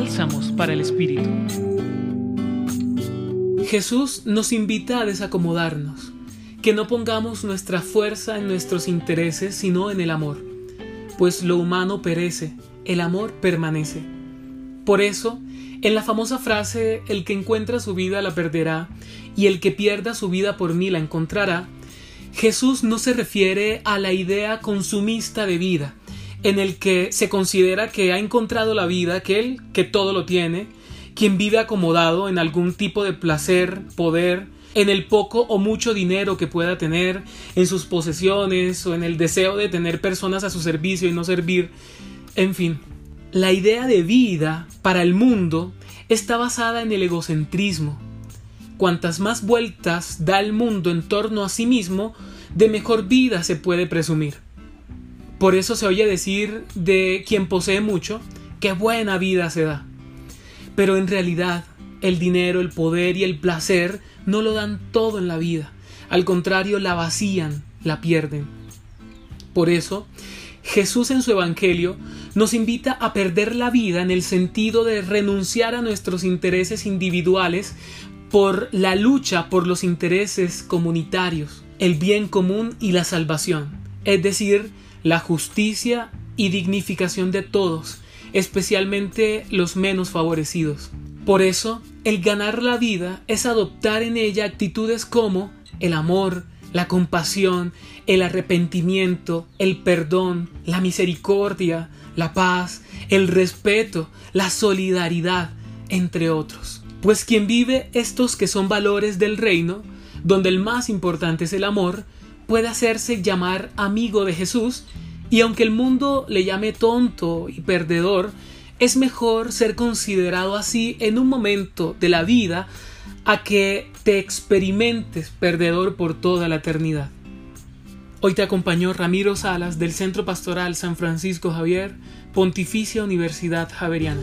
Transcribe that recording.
Bálsamos para el Espíritu. Jesús nos invita a desacomodarnos, que no pongamos nuestra fuerza en nuestros intereses, sino en el amor, pues lo humano perece, el amor permanece. Por eso, en la famosa frase, el que encuentra su vida la perderá, y el que pierda su vida por mí la encontrará, Jesús no se refiere a la idea consumista de vida, en el que se considera que ha encontrado la vida aquel que todo lo tiene, quien vive acomodado en algún tipo de placer, poder, en el poco o mucho dinero que pueda tener, en sus posesiones o en el deseo de tener personas a su servicio y no servir, en fin. La idea de vida para el mundo está basada en el egocentrismo. Cuantas más vueltas da el mundo en torno a sí mismo, de mejor vida se puede presumir. Por eso se oye decir de quien posee mucho, qué buena vida se da. Pero en realidad, el dinero, el poder y el placer no lo dan todo en la vida. Al contrario, la vacían, la pierden. Por eso, Jesús en su Evangelio nos invita a perder la vida en el sentido de renunciar a nuestros intereses individuales por la lucha por los intereses comunitarios, el bien común y la salvación, es decir, la justicia y dignificación de todos, especialmente los menos favorecidos. Por eso, el ganar la vida es adoptar en ella actitudes como el amor, la compasión, el arrepentimiento, el perdón, la misericordia, la paz, el respeto, la solidaridad, entre otros. Pues quien vive estos que son valores del reino, donde el más importante es el amor, puede hacerse llamar amigo de Jesús, y aunque el mundo le llame tonto y perdedor, es mejor ser considerado así en un momento de la vida a que te experimentes perdedor por toda la eternidad. Hoy te acompañó Ramiro Salas del Centro Pastoral San Francisco Javier, Pontificia Universidad Javeriana.